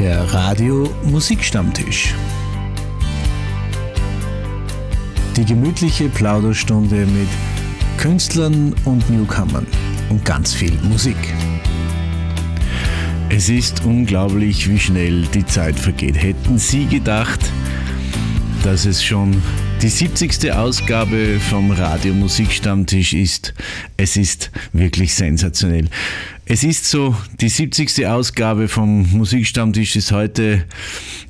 Der Radio Musikstammtisch. Die gemütliche Plauderstunde mit Künstlern und Newcomern und ganz viel Musik. Es ist unglaublich, wie schnell die Zeit vergeht. Hätten Sie gedacht, dass es schon die 70. Ausgabe vom Radio Musikstammtisch ist? Es ist wirklich sensationell. Es ist so, die 70. Ausgabe vom Musikstammtisch ist heute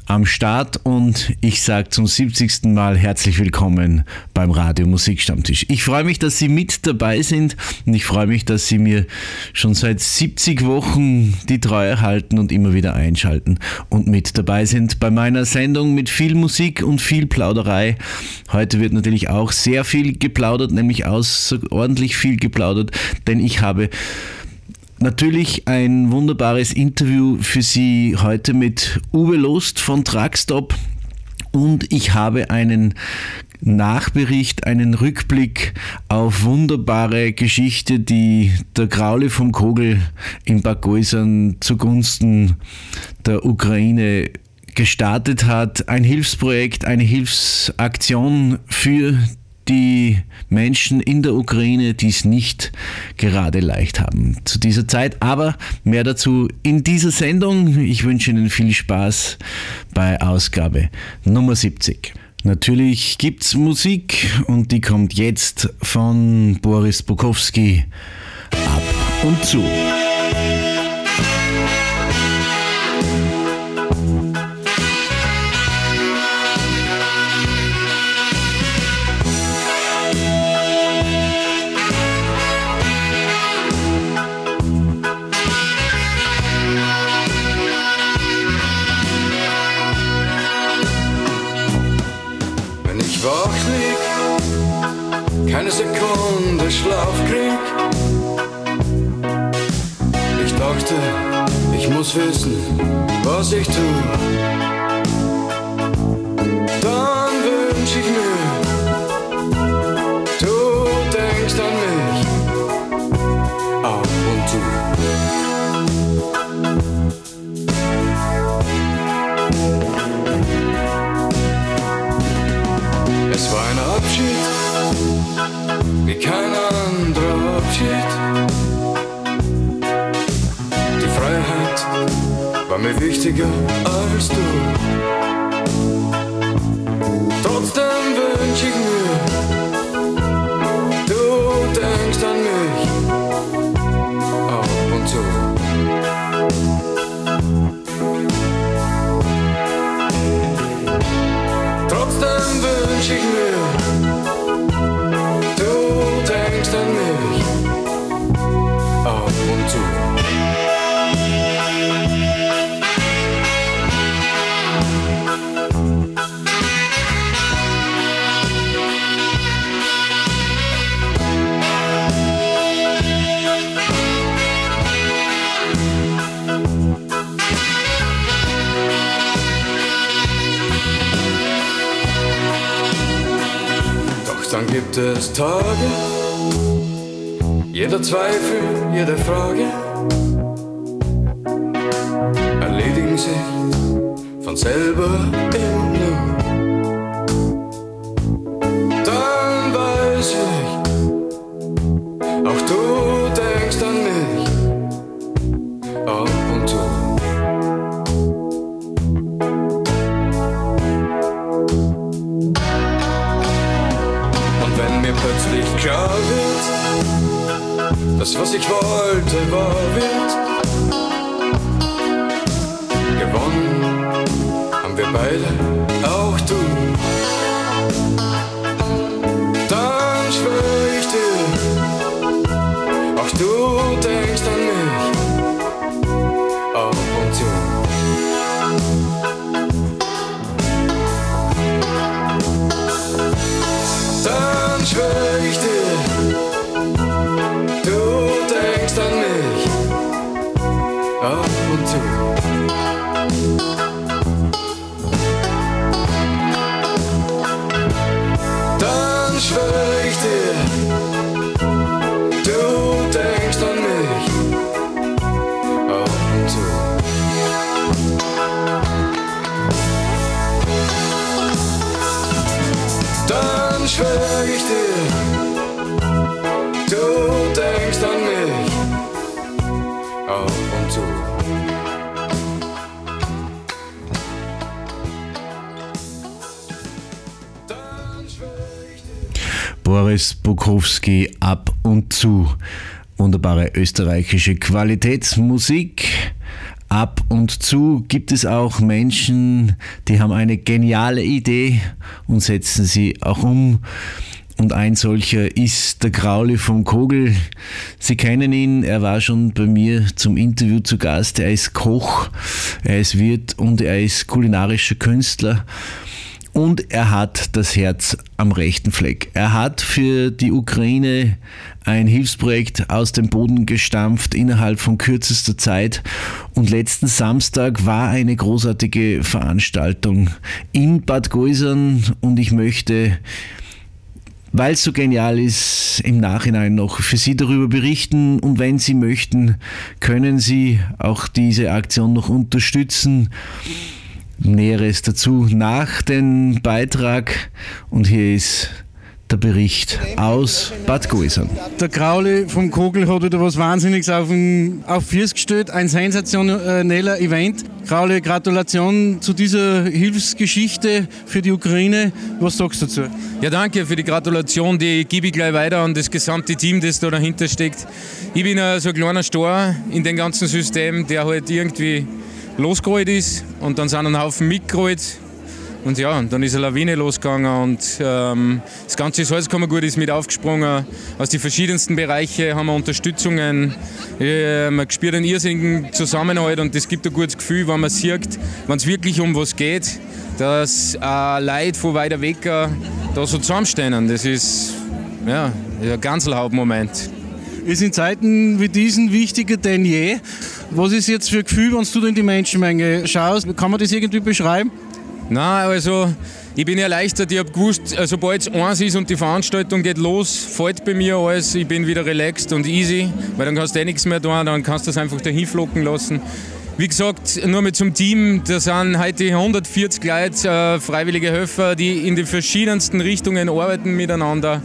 am Start und ich sage zum 70. Mal herzlich willkommen beim Radio Musikstammtisch. Ich freue mich, dass Sie mit dabei sind und ich freue mich, dass Sie mir schon seit 70 Wochen die Treue halten und immer wieder einschalten und mit dabei sind bei meiner Sendung mit viel Musik und viel Plauderei. Heute wird natürlich auch sehr viel geplaudert, nämlich außerordentlich viel geplaudert, denn ich habe Natürlich ein wunderbares Interview für Sie heute mit Uwe Lust von Truckstop und ich habe einen Nachbericht, einen Rückblick auf wunderbare Geschichte, die der Graule vom Kogel in Bad Gäusern zugunsten der Ukraine gestartet hat. Ein Hilfsprojekt, eine Hilfsaktion für die Menschen in der Ukraine, die es nicht gerade leicht haben zu dieser Zeit. Aber mehr dazu in dieser Sendung. Ich wünsche Ihnen viel Spaß bei Ausgabe Nummer 70. Natürlich gibt es Musik und die kommt jetzt von Boris Bukowski ab und zu. Wissen, was ich tu. War mir wichtiger als du. Dann gibt es Tage, jeder Zweifel, jede Frage erledigen sich von selber Boris Bukowski ab und zu. Wunderbare österreichische Qualitätsmusik. Ab und zu gibt es auch Menschen, die haben eine geniale Idee und setzen sie auch um. Und ein solcher ist der Grauli vom Kogel. Sie kennen ihn, er war schon bei mir zum Interview zu Gast. Er ist Koch, er ist Wirt und er ist kulinarischer Künstler. Und er hat das Herz am rechten Fleck. Er hat für die Ukraine ein Hilfsprojekt aus dem Boden gestampft innerhalb von kürzester Zeit. Und letzten Samstag war eine großartige Veranstaltung in Bad Goisern und ich möchte weil es so genial ist, im Nachhinein noch für Sie darüber berichten. Und wenn Sie möchten, können Sie auch diese Aktion noch unterstützen. Näheres dazu nach dem Beitrag. Und hier ist der Bericht aus Bad Goisern. Der Grauli vom Kogel hat wieder was Wahnsinniges auf, den, auf Fürs gestellt. Ein sensationeller Event. Grauli, Gratulation zu dieser Hilfsgeschichte für die Ukraine. Was sagst du dazu? Ja, danke für die Gratulation. Die gebe ich gleich weiter an das gesamte Team, das da dahinter steckt. Ich bin so ein kleiner Star in dem ganzen System, der halt irgendwie losgerollt ist und dann sind ein Haufen mitgerollt und ja, dann ist eine Lawine losgegangen und ähm, das ganze Salzkammergut ist mit aufgesprungen. Aus den verschiedensten Bereichen haben wir Unterstützungen. Äh, man spürt einen irrsinnigen Zusammenhalt und das gibt ein gutes Gefühl, wenn man sieht, wenn es wirklich um was geht, dass äh, Leute von weiter weg äh, da so zusammenstehen. Das ist ja, ein ganz Hauptmoment. Ist in Zeiten wie diesen wichtiger denn je. Was ist jetzt für ein Gefühl, wenn du in die Menschenmenge schaust? Kann man das irgendwie beschreiben? Nein, also ich bin erleichtert. Ich habe gewusst, also sobald es eins ist und die Veranstaltung geht los, fällt bei mir alles. Ich bin wieder relaxed und easy, weil dann kannst du eh nichts mehr tun, dann kannst du das einfach dahin flocken lassen. Wie gesagt, nur mit zum Team, da sind heute 140 Leute, äh, freiwillige Helfer, die in den verschiedensten Richtungen arbeiten miteinander.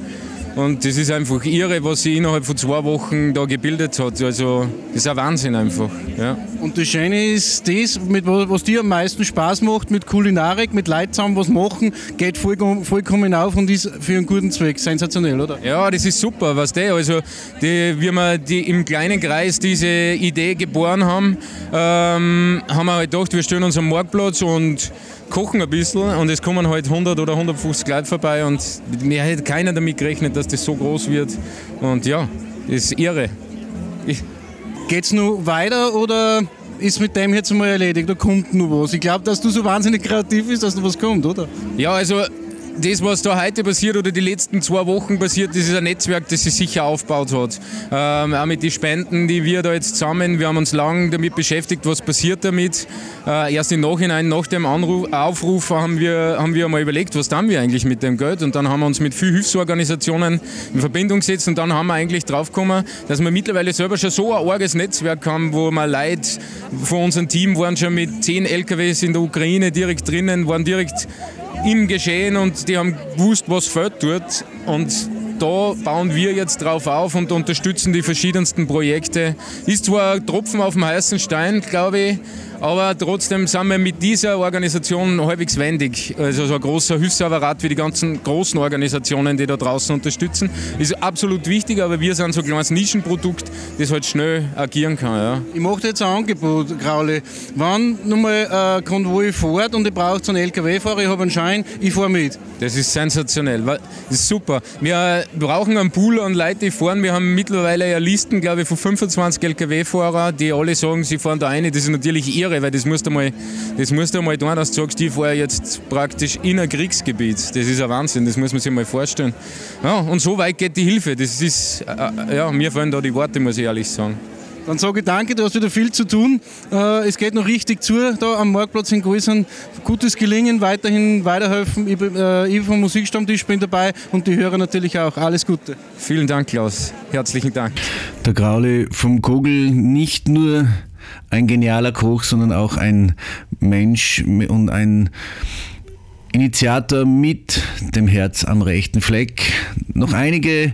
Und das ist einfach irre, was sie innerhalb von zwei Wochen da gebildet hat. Also das ist ein Wahnsinn einfach. Ja. Und das Schöne ist das, mit, was dir am meisten Spaß macht, mit Kulinarik, mit Leuten zusammen was machen, geht vollkommen, vollkommen auf und ist für einen guten Zweck. Sensationell, oder? Ja, das ist super, was der. Also die, wie wir die im kleinen Kreis diese Idee geboren haben, ähm, haben wir halt gedacht, wir stellen uns am Marktplatz und kochen ein bisschen und es kommen halt 100 oder 150 Leute vorbei und mir hätte keiner damit gerechnet, dass das so groß wird und ja, das ist irre. Geht es noch weiter oder ist mit dem jetzt mal erledigt? Da kommt noch was. Ich glaube, dass du so wahnsinnig kreativ bist, dass noch was kommt, oder? Ja, also das, was da heute passiert oder die letzten zwei Wochen passiert, das ist ein Netzwerk, das sich sicher aufgebaut hat. Ähm, auch mit den Spenden, die wir da jetzt zusammen, wir haben uns lange damit beschäftigt, was passiert damit. Äh, erst im Nachhinein, nach dem Anruf, Aufruf, haben wir, haben wir mal überlegt, was tun wir eigentlich mit dem Geld. Und dann haben wir uns mit vielen Hilfsorganisationen in Verbindung gesetzt und dann haben wir eigentlich draufgekommen, dass wir mittlerweile selber schon so ein arges Netzwerk haben, wo wir Leute von unserem Team waren schon mit zehn LKWs in der Ukraine direkt drinnen, waren direkt im Geschehen und die haben gewusst, was fehlt dort. Und da bauen wir jetzt drauf auf und unterstützen die verschiedensten Projekte. Ist zwar ein Tropfen auf dem heißen Stein, glaube ich, aber trotzdem sind wir mit dieser Organisation halbwegs wendig. Also so ein großer Hilfsapparat wie die ganzen großen Organisationen, die da draußen unterstützen, ist absolut wichtig, aber wir sind so ein kleines Nischenprodukt, das halt schnell agieren kann. Ja. Ich mache jetzt ein Angebot, Grauli. Wenn nochmal ein Konvoi fährt und ich brauche so einen LKW-Fahrer, ich habe einen Schein, ich fahre mit. Das ist sensationell, das ist super. Wir brauchen einen Pool an Leuten, die fahren. Wir haben mittlerweile ja Listen, glaube ich, von 25 LKW-Fahrern, die alle sagen, sie fahren da rein. Das ist natürlich irre, weil das musst du mal, das musst du mal tun, dass du sagst, ich fahre jetzt praktisch in ein Kriegsgebiet. Das ist ein Wahnsinn, das muss man sich mal vorstellen. Ja, und so weit geht die Hilfe. Das ist, äh, ja, mir fallen da die Worte, muss ich ehrlich sagen. Dann sage ich danke, du hast wieder viel zu tun. Äh, es geht noch richtig zu da am Marktplatz in Größern. Gutes Gelingen, weiterhin weiterhelfen. Ich, äh, ich vom Musikstammtisch bin dabei und die Hörer natürlich auch. Alles Gute. Vielen Dank, Klaus. Herzlichen Dank. Der Grauli vom Kogel nicht nur ein genialer Koch, sondern auch ein Mensch und ein Initiator mit dem Herz am rechten Fleck. Noch einige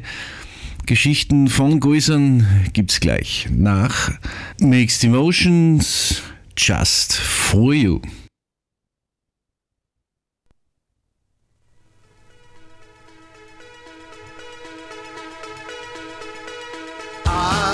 Geschichten von Guisern es gleich nach Mixed Emotions Just for You. I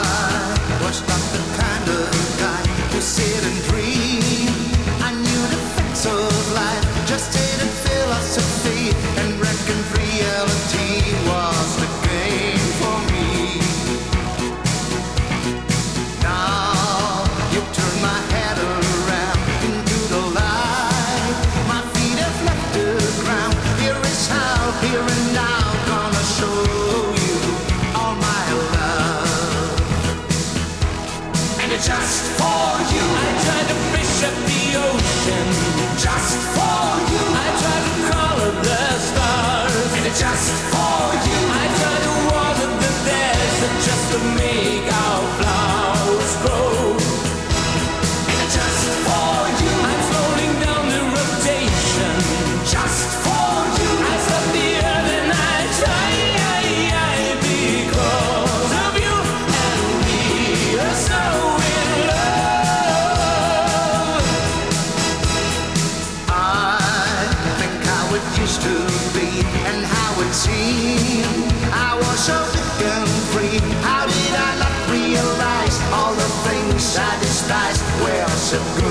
so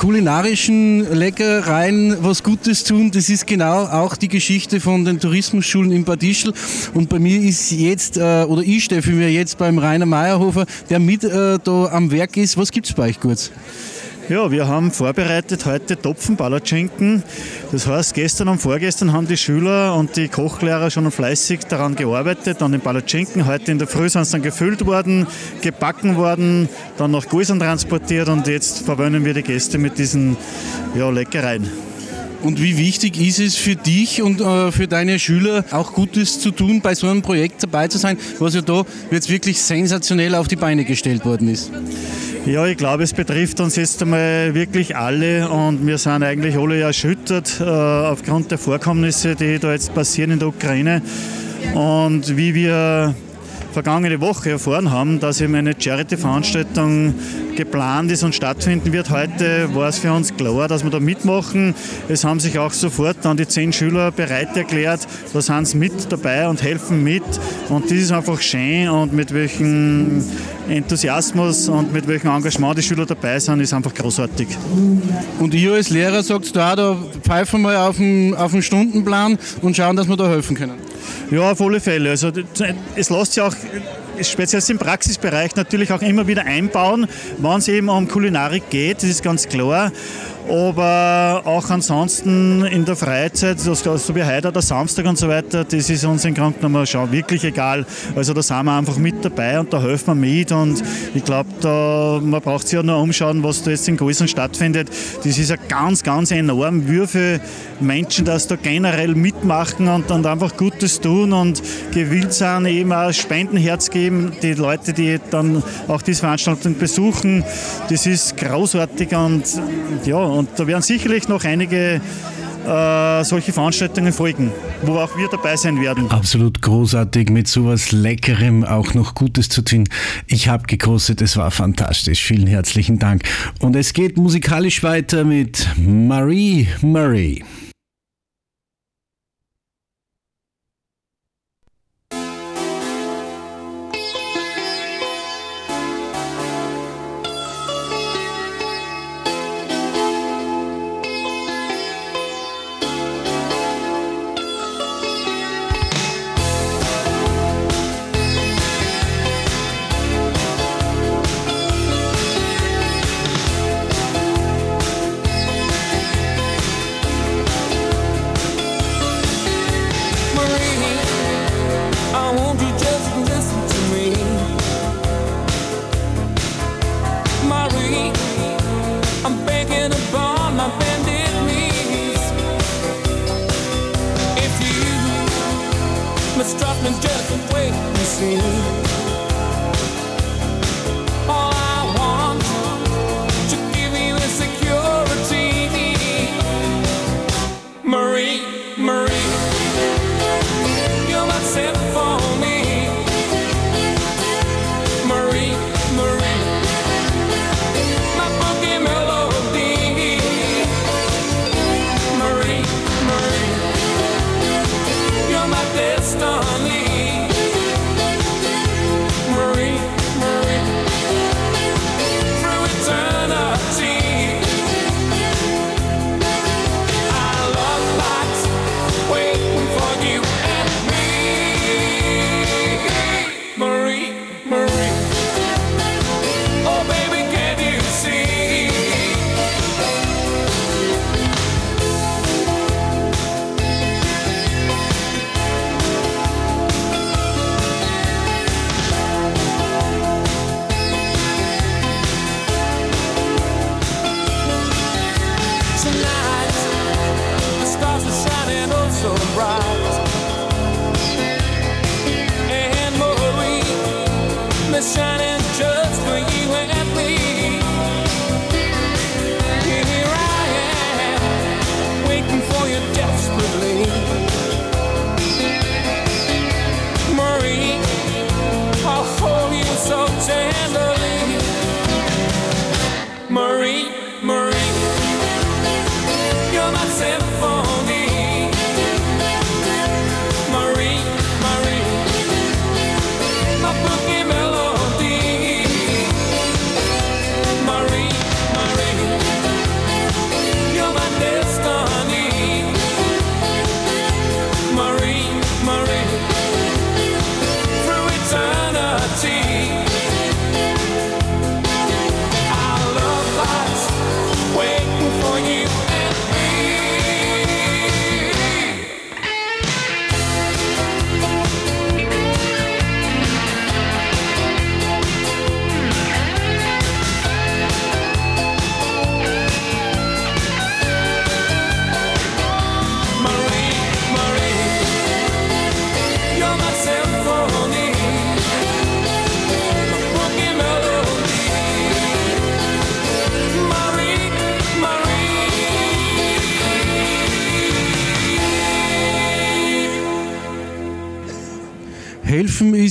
kulinarischen Leckereien was Gutes tun, das ist genau auch die Geschichte von den Tourismusschulen in Bad Ischl. Und bei mir ist jetzt, äh, oder ich für mir jetzt beim Rainer Meyerhofer, der mit äh, da am Werk ist. Was gibt's bei euch kurz? Ja, wir haben vorbereitet heute Topfenpalatschinken. Das heißt, gestern und vorgestern haben die Schüler und die Kochlehrer schon fleißig daran gearbeitet, an den Palatschinken. Heute in der Früh sind sie dann gefüllt worden, gebacken worden, dann nach Gäusern transportiert und jetzt verwöhnen wir die Gäste mit diesen ja, Leckereien. Und wie wichtig ist es für dich und äh, für deine Schüler auch Gutes zu tun, bei so einem Projekt dabei zu sein, was ja da jetzt wirklich sensationell auf die Beine gestellt worden ist? Ja, ich glaube, es betrifft uns jetzt einmal wirklich alle und wir sind eigentlich alle erschüttert äh, aufgrund der Vorkommnisse, die da jetzt passieren in der Ukraine. Und wie wir vergangene Woche erfahren haben, dass eben eine Charity-Veranstaltung geplant ist und stattfinden wird. Heute war es für uns klar, dass wir da mitmachen. Es haben sich auch sofort dann die zehn Schüler bereit erklärt. Da sind sie mit dabei und helfen mit. Und das ist einfach schön und mit welchem Enthusiasmus und mit welchem Engagement die Schüler dabei sind, ist einfach großartig. Und ihr als Lehrer sagt da, da pfeifen wir auf den, auf den Stundenplan und schauen, dass wir da helfen können. Ja, auf alle Fälle. Also es lässt sich auch speziell im Praxisbereich natürlich auch immer wieder einbauen, wenn es eben um Kulinarik geht, das ist ganz klar. Aber auch ansonsten in der Freizeit, so wie heute oder Samstag und so weiter, das ist uns Grunde genommen schon wirklich egal. Also da sind wir einfach mit dabei und da helfen wir mit und ich glaube, man braucht sich ja nur umschauen, was da jetzt in Größen stattfindet. Das ist ja ganz, ganz enorm, viele Menschen das da generell mitmachen und, und einfach Gutes tun und gewillt sind, eben auch Spendenherz geben, die Leute, die dann auch diese Veranstaltung besuchen. Das ist großartig und ja, und da werden sicherlich noch einige äh, solche Veranstaltungen folgen, wo auch wir dabei sein werden. Absolut großartig, mit sowas Leckerem auch noch Gutes zu tun. Ich habe gekostet, es war fantastisch. Vielen herzlichen Dank. Und es geht musikalisch weiter mit Marie Murray.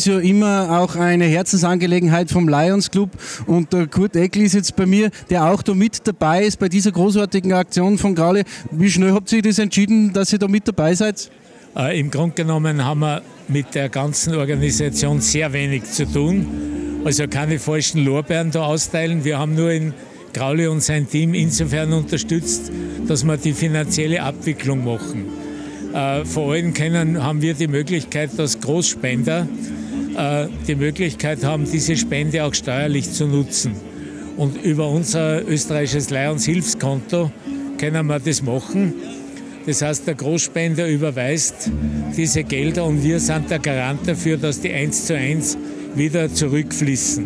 Ja immer auch eine Herzensangelegenheit vom Lions Club und der Kurt Eckl ist jetzt bei mir, der auch da mit dabei ist bei dieser großartigen Aktion von Graule. Wie schnell habt ihr das entschieden, dass ihr da mit dabei seid? Äh, Im Grunde genommen haben wir mit der ganzen Organisation sehr wenig zu tun. Also keine falschen Lorbeeren da austeilen. Wir haben nur in Graule und sein Team insofern unterstützt, dass wir die finanzielle Abwicklung machen. Äh, vor allem können, haben wir die Möglichkeit, dass Großspender die Möglichkeit haben, diese Spende auch steuerlich zu nutzen. Und über unser österreichisches Lions Hilfskonto können wir das machen. Das heißt, der Großspender überweist diese Gelder und wir sind der Garant dafür, dass die eins zu eins wieder zurückfließen.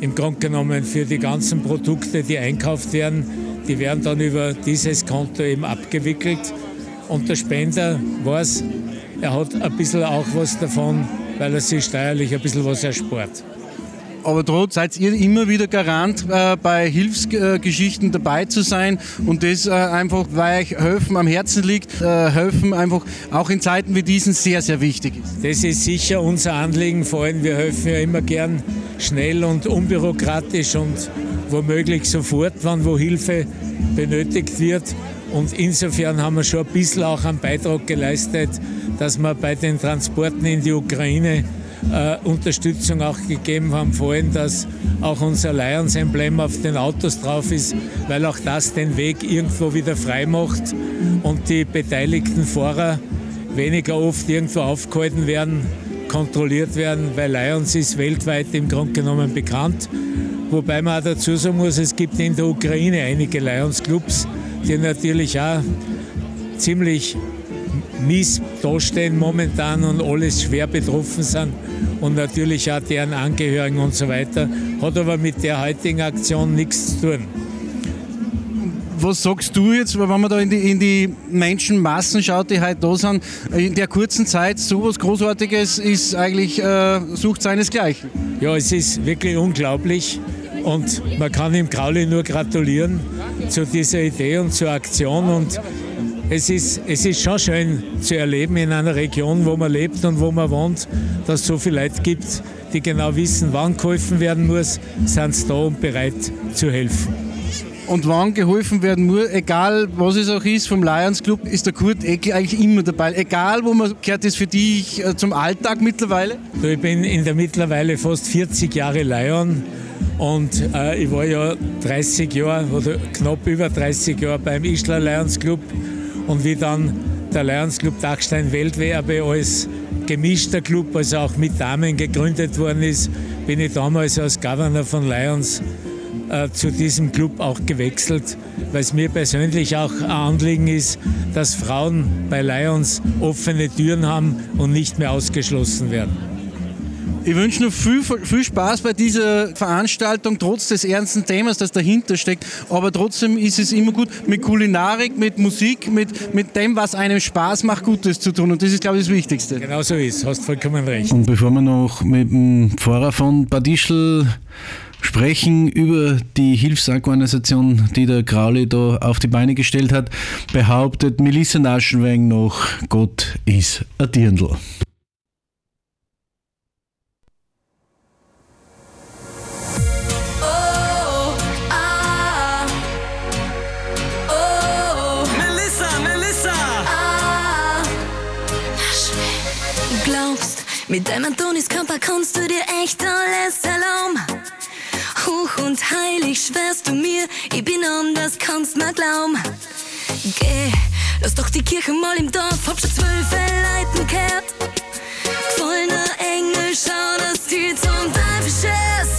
Im Grunde genommen für die ganzen Produkte, die einkauft werden, die werden dann über dieses Konto eben abgewickelt. Und der Spender weiß, er hat ein bisschen auch was davon, weil er sich steuerlich ein bisschen was erspart. Aber trotz seid ihr immer wieder Garant, äh, bei Hilfsgeschichten dabei zu sein und das äh, einfach, weil euch Helfen am Herzen liegt, äh, Helfen einfach auch in Zeiten wie diesen sehr, sehr wichtig ist. Das ist sicher unser Anliegen, vor allem wir helfen ja immer gern schnell und unbürokratisch und womöglich sofort, wann wo Hilfe benötigt wird. Und insofern haben wir schon ein bisschen auch einen Beitrag geleistet, dass wir bei den Transporten in die Ukraine äh, Unterstützung auch gegeben haben, vor allem, dass auch unser Lions-Emblem auf den Autos drauf ist, weil auch das den Weg irgendwo wieder frei macht und die beteiligten Fahrer weniger oft irgendwo aufgehalten werden, kontrolliert werden, weil Lions ist weltweit im Grunde genommen bekannt. Wobei man auch dazu sagen muss, es gibt in der Ukraine einige Lions-Clubs, die natürlich auch ziemlich mies dastehen momentan und alles schwer betroffen sind und natürlich auch deren Angehörigen und so weiter. Hat aber mit der heutigen Aktion nichts zu tun. Was sagst du jetzt, wenn man da in die, in die Menschenmassen schaut, die heute da sind, in der kurzen Zeit sowas Großartiges ist eigentlich, äh, sucht seinesgleichen. Ja, es ist wirklich unglaublich und man kann ihm Grauli nur gratulieren zu dieser Idee und zur Aktion und es ist, es ist schon schön zu erleben in einer Region, wo man lebt und wo man wohnt, dass es so viele Leute gibt, die genau wissen, wann geholfen werden muss, sind sie da und bereit zu helfen. Und wann geholfen werden muss, egal was es auch ist, vom Lions Club, ist der Kurt Eckel eigentlich immer dabei. Egal, wo man gehört das für dich äh, zum Alltag mittlerweile? Ich bin in der mittlerweile fast 40 Jahre Lion und äh, ich war ja 30 Jahre oder knapp über 30 Jahre beim Ischler Lions Club und wie dann der Lions Club Dachstein Weltwerbe als gemischter Club, also auch mit Damen gegründet worden ist, bin ich damals als Governor von Lions äh, zu diesem Club auch gewechselt, weil es mir persönlich auch ein Anliegen ist, dass Frauen bei Lions offene Türen haben und nicht mehr ausgeschlossen werden. Ich wünsche noch viel, viel Spaß bei dieser Veranstaltung, trotz des ernsten Themas, das dahinter steckt. Aber trotzdem ist es immer gut, mit Kulinarik, mit Musik, mit, mit dem, was einem Spaß macht, Gutes zu tun. Und das ist, glaube ich, das Wichtigste. Genau so ist, hast vollkommen recht. Und bevor wir noch mit dem Pfarrer von Bad Ischl sprechen über die Hilfsorganisation, die der Grauli da auf die Beine gestellt hat, behauptet Melissa Naschenweng noch, Gott ist ein Dirndl. Mit deinem Antoniskörper kannst du dir echt alles erlauben? Hoch und heilig schwörst du mir, ich bin anders, kannst mir glauben. Geh, lass doch die Kirche mal im Dorf, hab schon zwölf Leuten gehört. Gefallener Engel, schau, dass die zum Teufel schießt.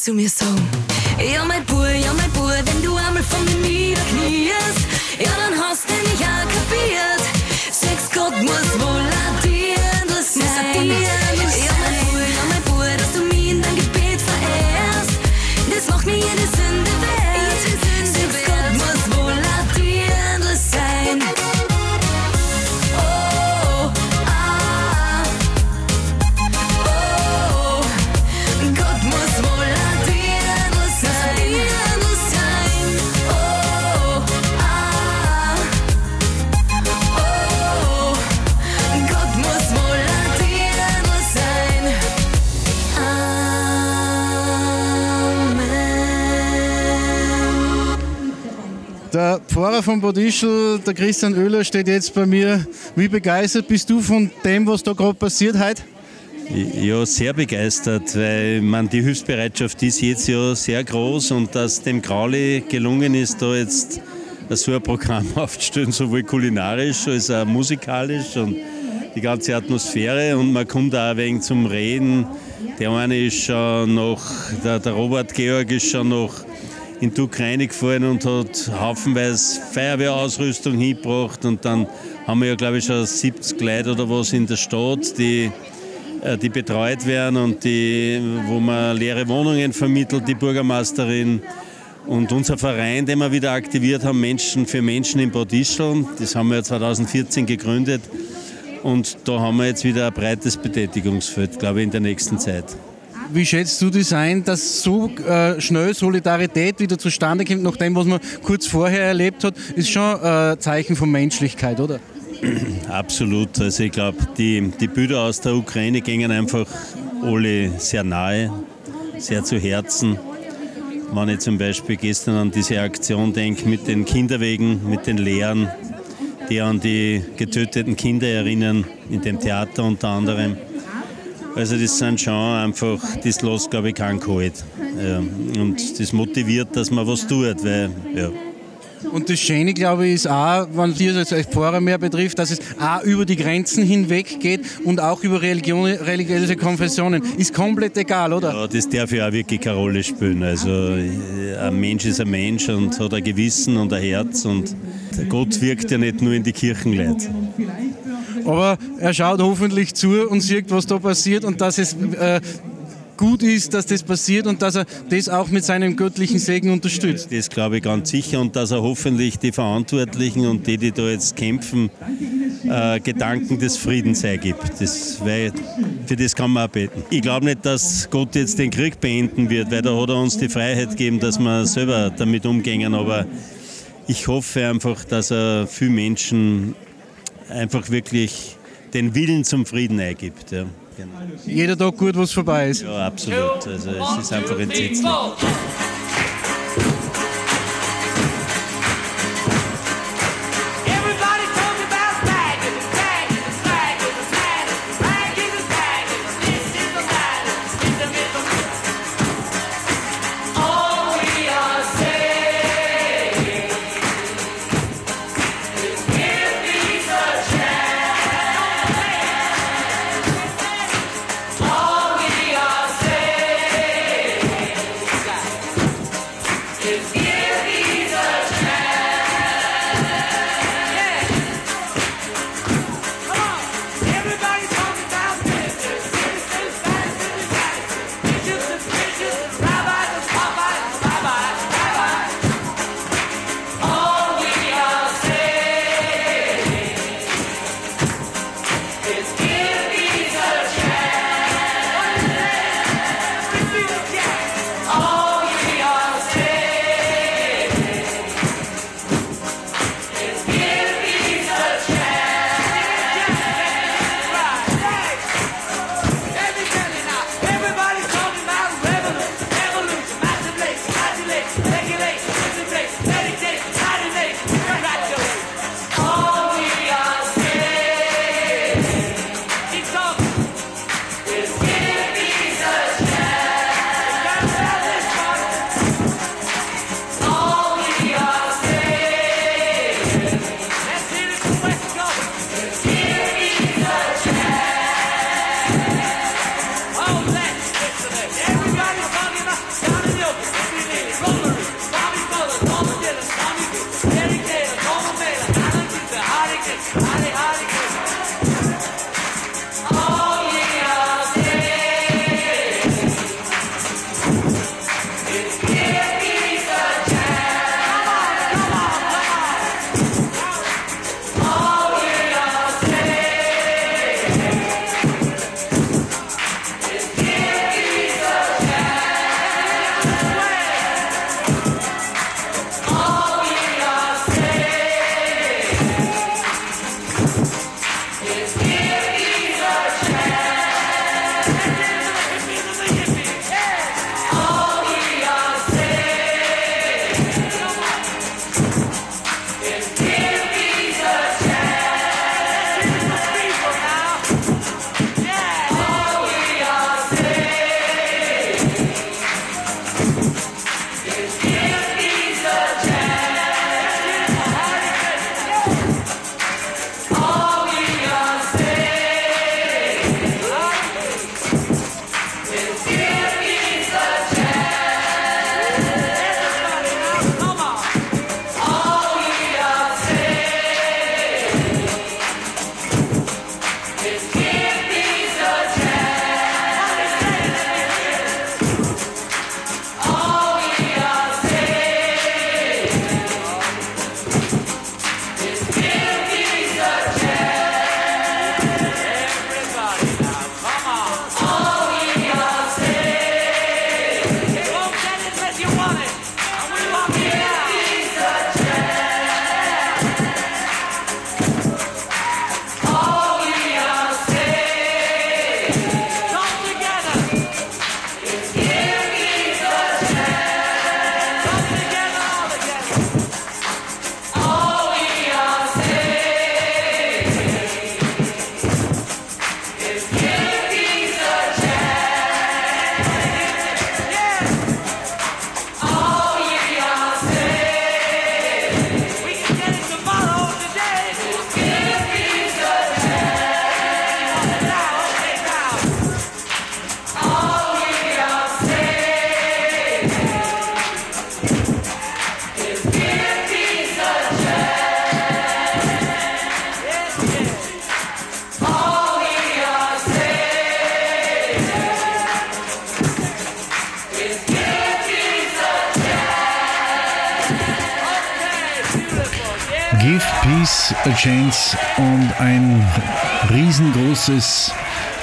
Zu mir Der Pfarrer von Bodischl, der Christian Oehler, steht jetzt bei mir. Wie begeistert bist du von dem, was da gerade passiert heute? Ja, sehr begeistert, weil man die Hilfsbereitschaft ist jetzt ja sehr groß und dass dem Grauli gelungen ist, da jetzt so ein Programm aufzustellen, sowohl kulinarisch als auch musikalisch und die ganze Atmosphäre und man kommt auch ein wenig zum Reden. Der eine ist schon noch, der, der Robert Georg ist schon noch in die Ukraine gefahren und hat haufenweise Feuerwehrausrüstung hingebracht und dann haben wir ja glaube ich schon 70 Leute oder was in der Stadt, die äh, die betreut werden und die, wo man leere Wohnungen vermittelt, die Bürgermeisterin. Und unser Verein, den wir wieder aktiviert haben, Menschen für Menschen in Bad Ischl, das haben wir ja 2014 gegründet. Und da haben wir jetzt wieder ein breites Betätigungsfeld, glaube ich, in der nächsten Zeit. Wie schätzt du das ein, dass so äh, schnell Solidarität wieder zustande kommt, nach dem, was man kurz vorher erlebt hat, ist schon ein äh, Zeichen von Menschlichkeit, oder? Absolut. Also ich glaube, die, die Bilder aus der Ukraine gingen einfach alle sehr nahe, sehr zu Herzen. Wenn ich zum Beispiel gestern an diese Aktion denke mit den Kinderwegen, mit den Lehrern, die an die getöteten Kinder erinnern, in dem Theater unter anderem. Also das sind schon einfach, das lässt glaube ich keinen kalt. Ja. Und das motiviert, dass man was tut, weil ja, Und das Schöne, glaube ich, ist auch, wenn dir das als Pfarrer mehr betrifft, dass es auch über die Grenzen hinweg geht und auch über Religion, religiöse Konfessionen. Ist komplett egal, oder? Ja, das darf ja auch wirklich keine Rolle spielen. Also ein Mensch ist ein Mensch und hat ein Gewissen und ein Herz und Gott wirkt ja nicht nur in die Kirchenleute. Aber er schaut hoffentlich zu und sieht, was da passiert und dass es äh, gut ist, dass das passiert und dass er das auch mit seinem göttlichen Segen unterstützt. Das glaube ich ganz sicher und dass er hoffentlich die Verantwortlichen und die, die da jetzt kämpfen, äh, Gedanken des Friedens ergibt. Das, weil, für das kann man auch beten. Ich glaube nicht, dass Gott jetzt den Krieg beenden wird, weil da hat er uns die Freiheit gegeben, dass wir selber damit umgehen. Aber ich hoffe einfach, dass er viele Menschen einfach wirklich den Willen zum Frieden eingibt. Ja. Genau. Jeder Tag gut, was vorbei ist. Ja, absolut. Also es ist einfach entsetzlich.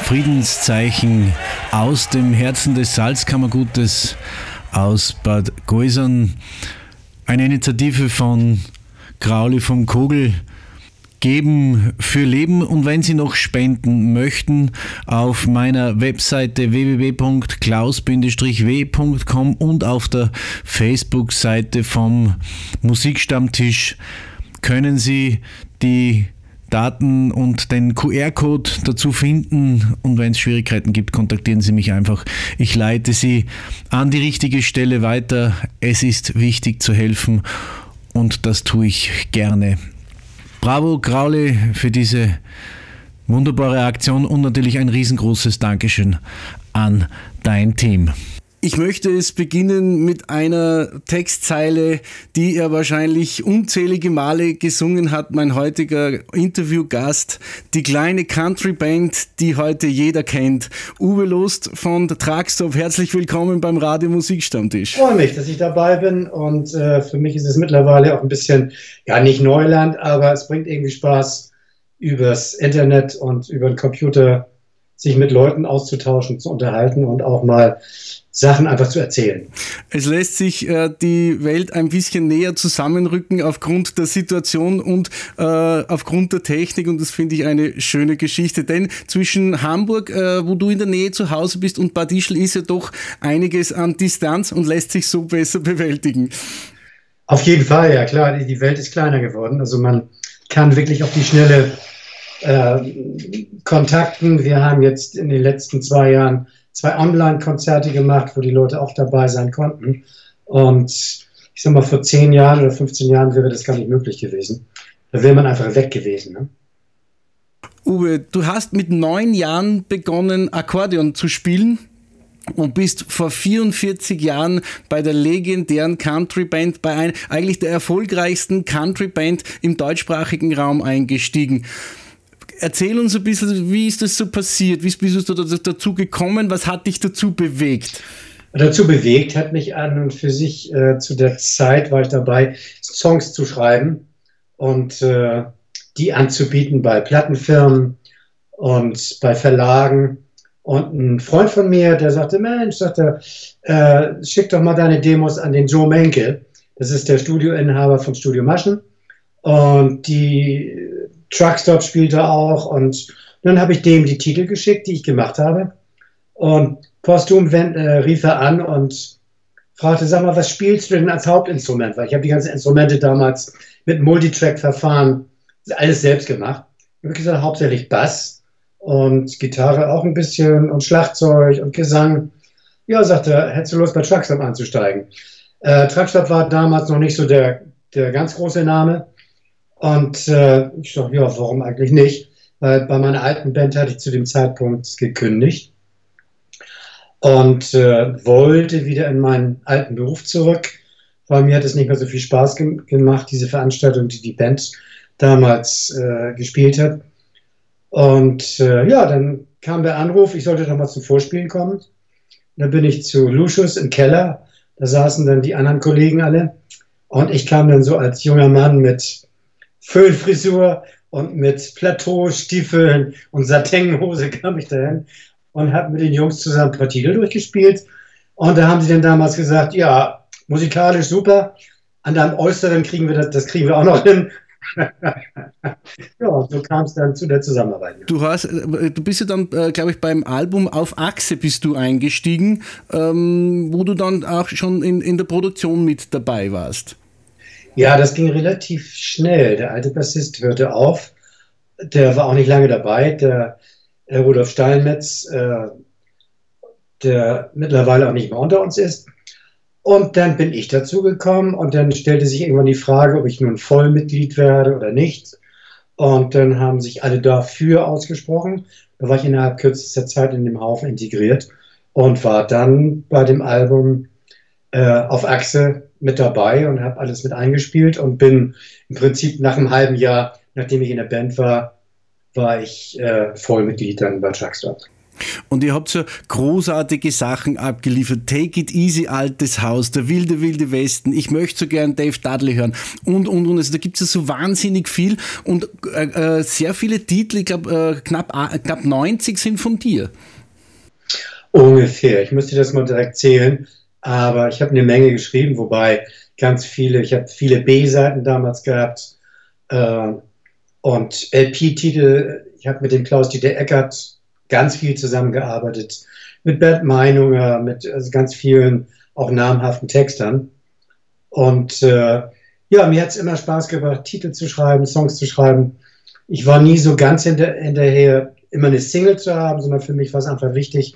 Friedenszeichen aus dem Herzen des Salzkammergutes aus Bad Goisern. Eine Initiative von Grauli vom Kogel geben für Leben und wenn Sie noch spenden möchten, auf meiner Webseite www.klaus-w.com und auf der Facebook-Seite vom Musikstammtisch können Sie die Daten und den QR-Code dazu finden und wenn es Schwierigkeiten gibt, kontaktieren Sie mich einfach. Ich leite Sie an die richtige Stelle weiter. Es ist wichtig zu helfen und das tue ich gerne. Bravo, Grauli, für diese wunderbare Aktion und natürlich ein riesengroßes Dankeschön an dein Team. Ich möchte es beginnen mit einer Textzeile, die er wahrscheinlich unzählige Male gesungen hat, mein heutiger Interviewgast, die kleine Country-Band, die heute jeder kennt. Uwe Lust von Truckstop, herzlich willkommen beim Radio Musikstammtisch. Ich freue mich, dass ich dabei bin und äh, für mich ist es mittlerweile auch ein bisschen, ja nicht Neuland, aber es bringt irgendwie Spaß, übers Internet und über den Computer sich mit Leuten auszutauschen, zu unterhalten und auch mal Sachen einfach zu erzählen. Es lässt sich äh, die Welt ein bisschen näher zusammenrücken aufgrund der Situation und äh, aufgrund der Technik und das finde ich eine schöne Geschichte. Denn zwischen Hamburg, äh, wo du in der Nähe zu Hause bist, und Bad Ischl ist ja doch einiges an Distanz und lässt sich so besser bewältigen. Auf jeden Fall, ja klar, die- die Welt ist kleiner geworden. Also man kann wirklich auf die Schnelle äh, kontakten. Wir haben jetzt in den letzten zwei Jahren zwei Online-Konzerte gemacht, wo die Leute auch dabei sein konnten. Und ich sag mal, vor zehn Jahren oder 15 Jahren wäre das gar nicht möglich gewesen. Da wäre man einfach weg gewesen. Ne? Uwe, du hast mit neun Jahren begonnen, Akkordeon zu spielen und bist vor 44 Jahren bei der legendären Country Band, bei ein, eigentlich der erfolgreichsten Country Band im deutschsprachigen Raum eingestiegen. Erzähl uns ein bisschen, wie ist das so passiert? Wie bist du da- dazu gekommen? Was hat dich dazu bewegt? dazu bewegt hat mich an und für sich äh, zu der Zeit war ich dabei, Songs zu schreiben und äh, die anzubieten bei Plattenfirmen und bei Verlagen. Und ein Freund von mir, der sagte, Mensch, sagte, äh, schick doch mal deine Demos an den Joe Menke. Das ist der Studioinhaber von Studio Maschen. Und die Truckstop spielte auch. Und dann habe ich dem die Titel geschickt, die ich gemacht habe. Und posthum wenn, äh, rief er an und fragte, sag mal, was spielst du denn als Hauptinstrument? Weil ich habe die ganzen Instrumente damals mit Multitrack-Verfahren alles selbst gemacht. Ich habe gesagt, hauptsächlich Bass und Gitarre auch ein bisschen und Schlagzeug und Gesang. Ja, sagte er, hättest du Lust bei Truckstop anzusteigen? Äh, Truckstop war damals noch nicht so der, der ganz große Name. Und äh, ich sag, ja, warum eigentlich nicht? Weil bei meiner alten Band hatte ich zu dem Zeitpunkt gekündigt und äh, wollte wieder in meinen alten Beruf zurück, weil mir hat es nicht mehr so viel Spaß gem gemacht, diese Veranstaltung, die die Band damals äh, gespielt hat. Und äh, ja, dann kam der Anruf, ich sollte doch mal zum Vorspielen kommen. Dann bin ich zu Lucius im Keller, da saßen dann die anderen Kollegen alle. Und ich kam dann so als junger Mann mit Föhnfrisur und mit Plateaustiefeln und Satinhose kam ich dahin und habe mit den Jungs zusammen ein paar Titel durchgespielt. Und da haben sie dann damals gesagt, ja, musikalisch super, an deinem Äußeren kriegen wir das, das kriegen wir auch noch hin. ja, so kam es dann zu der Zusammenarbeit. Du, hast, äh, du bist ja dann, äh, glaube ich, beim Album Auf Achse bist du eingestiegen, ähm, wo du dann auch schon in, in der Produktion mit dabei warst. Ja, das ging relativ schnell. Der alte Bassist hörte auf. Der war auch nicht lange dabei. Der äh, Rudolf Steinmetz, äh, der mittlerweile auch nicht mehr unter uns ist. Und dann bin ich dazu gekommen und dann stellte sich irgendwann die Frage, ob ich nun Vollmitglied werde oder nicht. Und dann haben sich alle dafür ausgesprochen. Da war ich innerhalb kürzester Zeit in dem Haufen integriert und war dann bei dem Album äh, auf Achse mit dabei und habe alles mit eingespielt und bin im Prinzip nach einem halben Jahr, nachdem ich in der Band war, war ich äh, Vollmitglied dann bei Truckstop. Und ihr habt so großartige Sachen abgeliefert. Take it easy, altes Haus, der wilde, wilde Westen. Ich möchte so gern Dave Dudley hören. Und, und, und. Also da gibt es ja so wahnsinnig viel. Und äh, äh, sehr viele Titel, ich glaube, äh, knapp, äh, knapp 90 sind von dir. Ungefähr. Ich müsste das mal direkt zählen. Aber ich habe eine Menge geschrieben, wobei ganz viele, ich habe viele B-Seiten damals gehabt. Äh, und LP-Titel, ich habe mit dem Klaus-Dieter Eckert ganz viel zusammengearbeitet. Mit Bert Meinunger, mit also ganz vielen auch namhaften Textern. Und äh, ja, mir hat es immer Spaß gemacht, Titel zu schreiben, Songs zu schreiben. Ich war nie so ganz hinter, hinterher, immer eine Single zu haben, sondern für mich war es einfach wichtig,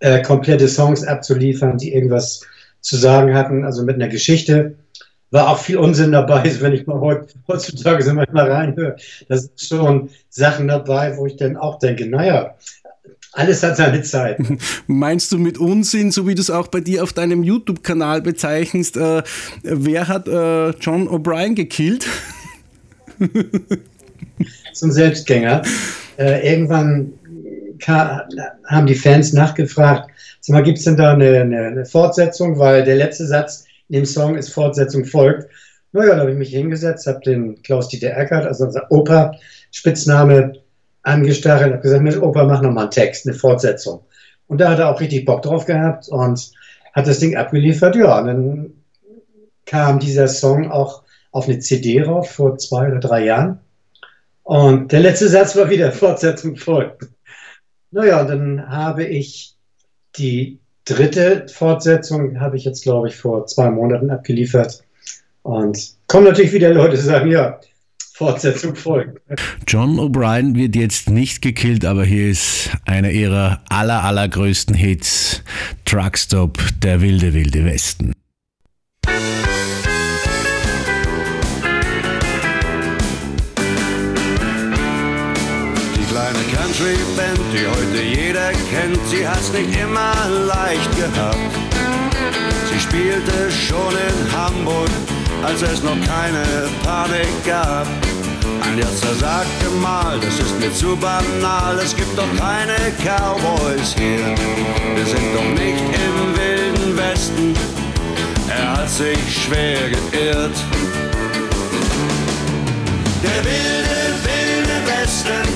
äh, komplette Songs abzuliefern, die irgendwas zu sagen hatten, also mit einer Geschichte. War auch viel Unsinn dabei, wenn ich mal heut, heutzutage so manchmal reinhöre. Da sind schon Sachen dabei, wo ich dann auch denke, naja, alles hat seine Zeit. Meinst du mit Unsinn, so wie du es auch bei dir auf deinem YouTube-Kanal bezeichnest, äh, wer hat äh, John O'Brien gekillt? ein Selbstgänger. Äh, irgendwann haben die Fans nachgefragt, sag mal, gibt es denn da eine, eine, eine Fortsetzung? Weil der letzte Satz in dem Song ist Fortsetzung folgt. Naja, da habe ich mich hingesetzt, habe den Klaus-Dieter Eckert, also unser Opa, Spitzname, angestachelt, habe gesagt, Mensch, Opa, mach nochmal einen Text, eine Fortsetzung. Und da hat er auch richtig Bock drauf gehabt und hat das Ding abgeliefert. Ja, und dann kam dieser Song auch auf eine CD rauf vor zwei oder drei Jahren. Und der letzte Satz war wieder Fortsetzung folgt. Naja, dann habe ich die dritte Fortsetzung, habe ich jetzt, glaube ich, vor zwei Monaten abgeliefert. Und kommen natürlich wieder Leute, die sagen, ja, Fortsetzung folgt. John O'Brien wird jetzt nicht gekillt, aber hier ist einer ihrer aller, allergrößten Hits, Truckstop, der wilde, wilde Westen. Die kleine Country-Band, die heute jeder kennt, sie hat's nicht immer leicht gehabt. Sie spielte schon in Hamburg, als es noch keine Panik gab. Ein Jatzer sagte mal, das ist mir zu banal, es gibt doch keine Cowboys hier. Wir sind doch nicht im wilden Westen, er hat sich schwer geirrt. Der wilde, wilde Westen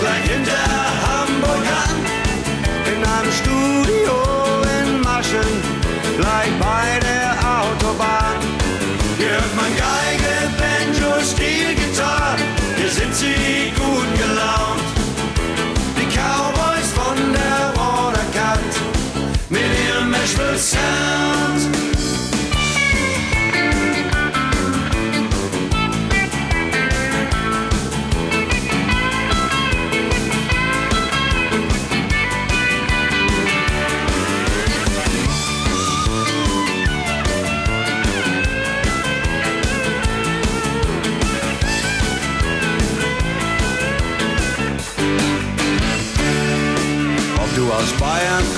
gleich hinter Hamburg an. In einem Studio in Maschen, gleich bei der Autobahn. Hier hört man Geige, Banjo, Steel, Gitarre, hier sind sie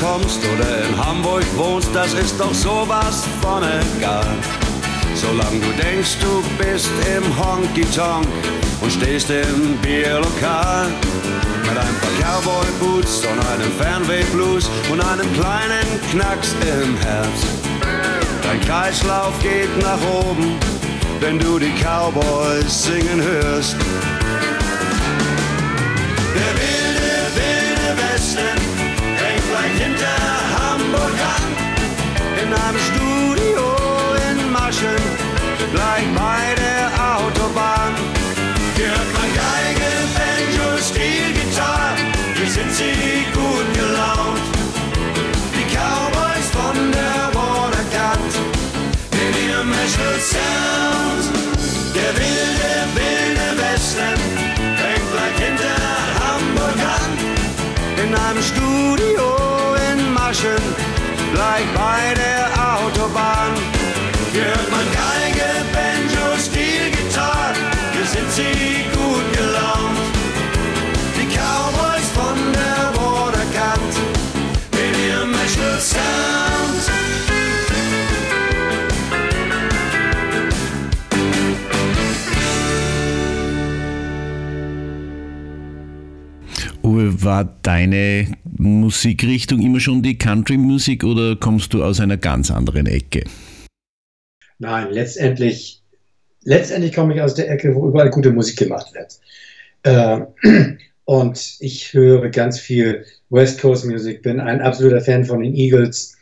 kommst oder in Hamburg wohnst, das ist doch sowas von egal. Solange du denkst, du bist im Honky-Tonk und stehst im Bierlokal. Mit ein paar Cowboy-Boots und einem Fernweh-Blues und einem kleinen Knacks im Herz. Dein Kreislauf geht nach oben, wenn du die Cowboys singen hörst. In einem Studio in Maschen, gleich bei War deine Musikrichtung immer schon die Country-Musik oder kommst du aus einer ganz anderen Ecke? Nein, letztendlich, letztendlich komme ich aus der Ecke, wo überall gute Musik gemacht wird. Äh, und ich höre ganz viel West Coast Musik, bin ein absoluter Fan von den Eagles,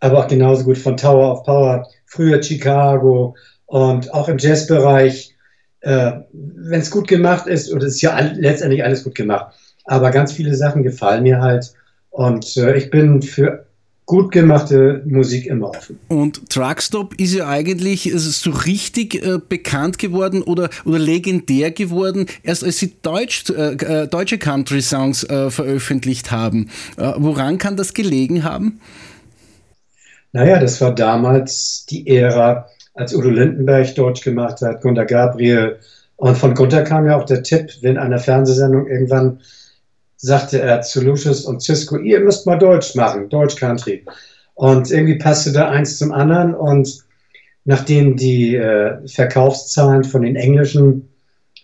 aber auch genauso gut von Tower of Power, früher Chicago und auch im Jazzbereich. Äh, Wenn es gut gemacht ist, und es ist ja letztendlich alles gut gemacht, aber ganz viele Sachen gefallen mir halt. Und äh, ich bin für gut gemachte Musik immer offen. Und Truckstop ist ja eigentlich so richtig äh, bekannt geworden oder, oder legendär geworden, erst als sie Deutsch, äh, äh, deutsche Country-Songs äh, veröffentlicht haben. Äh, woran kann das gelegen haben? Naja, das war damals die Ära, als Udo Lindenberg Deutsch gemacht hat, Gunter Gabriel. Und von Gunter kam ja auch der Tipp, wenn einer Fernsehsendung irgendwann sagte er zu Lucius und Cisco, ihr müsst mal Deutsch machen, Deutsch Country. Und irgendwie passte da eins zum anderen. Und nachdem die äh, Verkaufszahlen von den englischen